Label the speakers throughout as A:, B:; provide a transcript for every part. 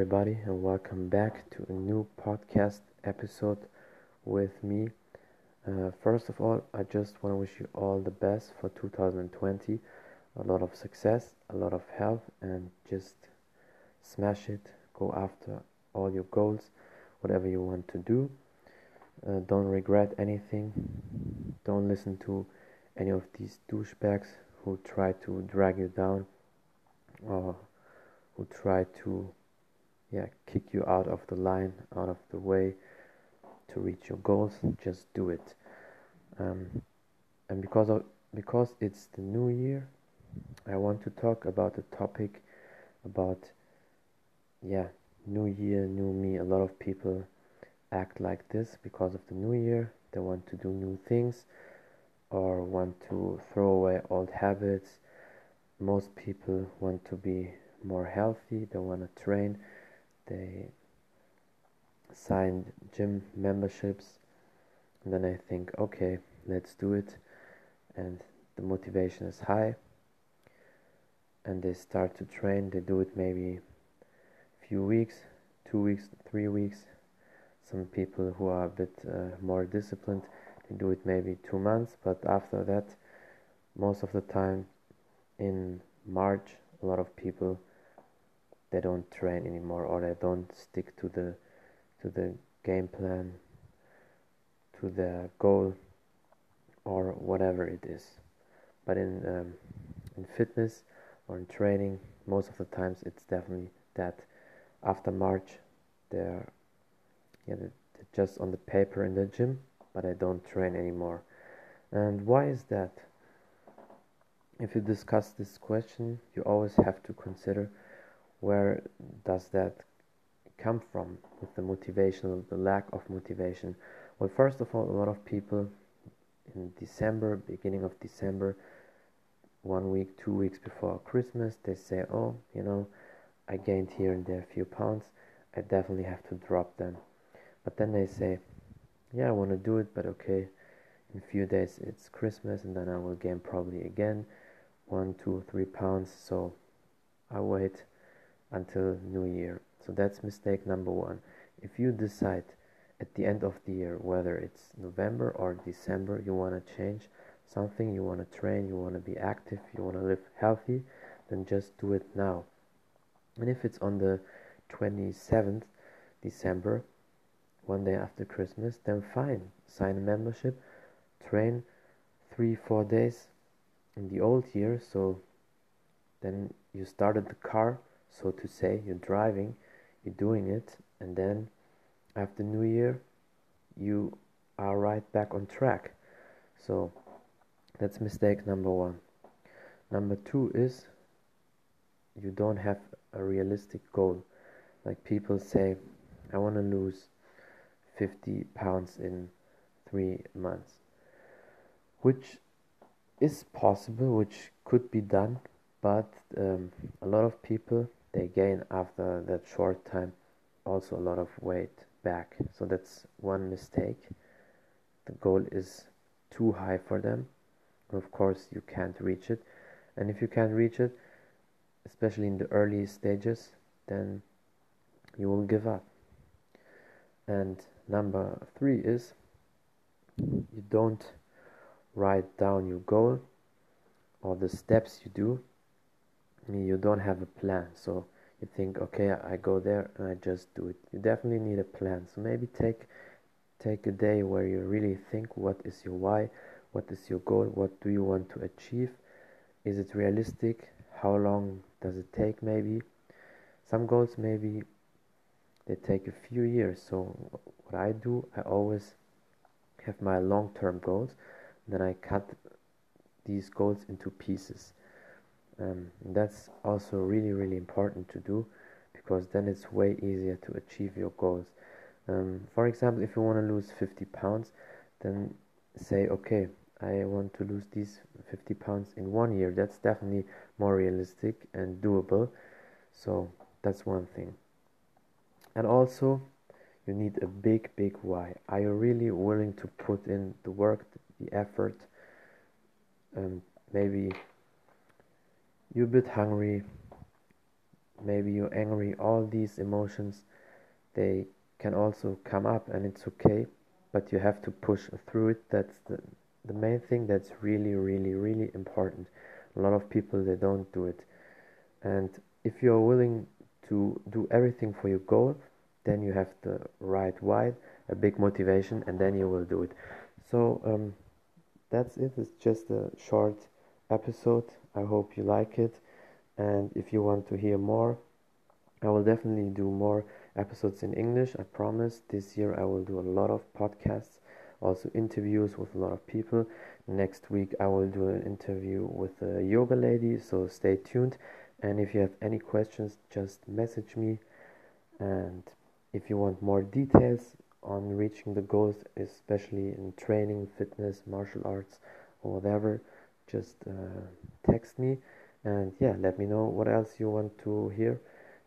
A: everybody, and welcome back to a new podcast episode with me. Uh, first of all, I just want to wish you all the best for 2020. A lot of success, a lot of health, and just smash it. Go after all your goals, whatever you want to do. Uh, don't regret anything. Don't listen to any of these douchebags who try to drag you down or who try to yeah kick you out of the line out of the way to reach your goals just do it. Um, and because of because it's the new year i want to talk about the topic about yeah new year new me. A lot of people act like this because of the new year. They want to do new things or want to throw away old habits. Most people want to be more healthy. They want to train they signed gym memberships. And then I think okay let's do it. And the motivation is high. And they start to train. They do it maybe a few weeks two weeks three weeks. Some people who are a bit uh, more disciplined they do it maybe two months. But after that most of the time in March a lot of people they don't train anymore or they don't stick to the to the game plan to the goal or whatever it is. But in um, in fitness or in training most of the times it's definitely that after march they're yeah they're just on the paper in the gym but i don't train anymore. And why is that? If you discuss this question you always have to consider where does that come from with the motivation the lack of motivation? Well first of all a lot of people in december beginning of december one week two weeks before christmas they say oh you know i gained here and there a few pounds. I definitely have to drop them. But then they say yeah i want to do it but okay in a few days it's christmas and then i will gain probably again one two three pounds so i wait until New Year. So that's mistake number one. If you decide at the end of the year, whether it's November or December, you want to change something, you want to train, you want to be active, you want to live healthy, then just do it now. And if it's on the 27th December, one day after Christmas, then fine. Sign a membership, train three, four days in the old year. So then you started the car so to say. You're driving you're doing it and then after new year you are right back on track. So that's mistake number one. Number two is you don't have a realistic goal. Like people say i want to lose 50 pounds in three months which is possible which could be done but um, a lot of people they gain after that short time also a lot of weight back. So that's one mistake. The goal is too high for them. Of course you can't reach it. And if you can't reach it especially in the early stages then you will give up. And number three is you don't write down your goal or the steps you do you don't have a plan so you think okay i go there and i just do it. You definitely need a plan. So maybe take take a day where you really think what is your why? What is your goal? What do you want to achieve? Is it realistic? How long does it take maybe? Some goals maybe they take a few years. So what i do i always have my long-term goals. Then i cut these goals into pieces um, that's also really really important to do because then it's way easier to achieve your goals. Um, for example if you want to lose 50 pounds then say okay I want to lose these 50 pounds in one year. That's definitely more realistic and doable. So that's one thing. And also you need a big big why. Are you really willing to put in the work the effort? Um, maybe you're a bit hungry maybe you're angry all these emotions they can also come up and it's okay but you have to push through it. That's the the main thing that's really really really important. A lot of people they don't do it. And if you're willing to do everything for your goal then you have the right why a big motivation and then you will do it. So um, that's it. It's just a short episode i hope you like it. And if you want to hear more i will definitely do more episodes in english i promise. This year i will do a lot of podcasts also interviews with a lot of people. Next week i will do an interview with a yoga lady so stay tuned. And if you have any questions just message me. And if you want more details on reaching the goals especially in training fitness martial arts or whatever just uh, text me and yeah let me know what else you want to hear.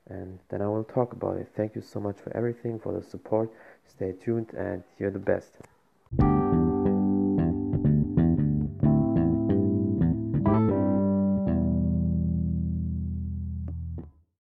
A: And then i will talk about it. Thank you so much for everything for the support. Stay tuned and you're the best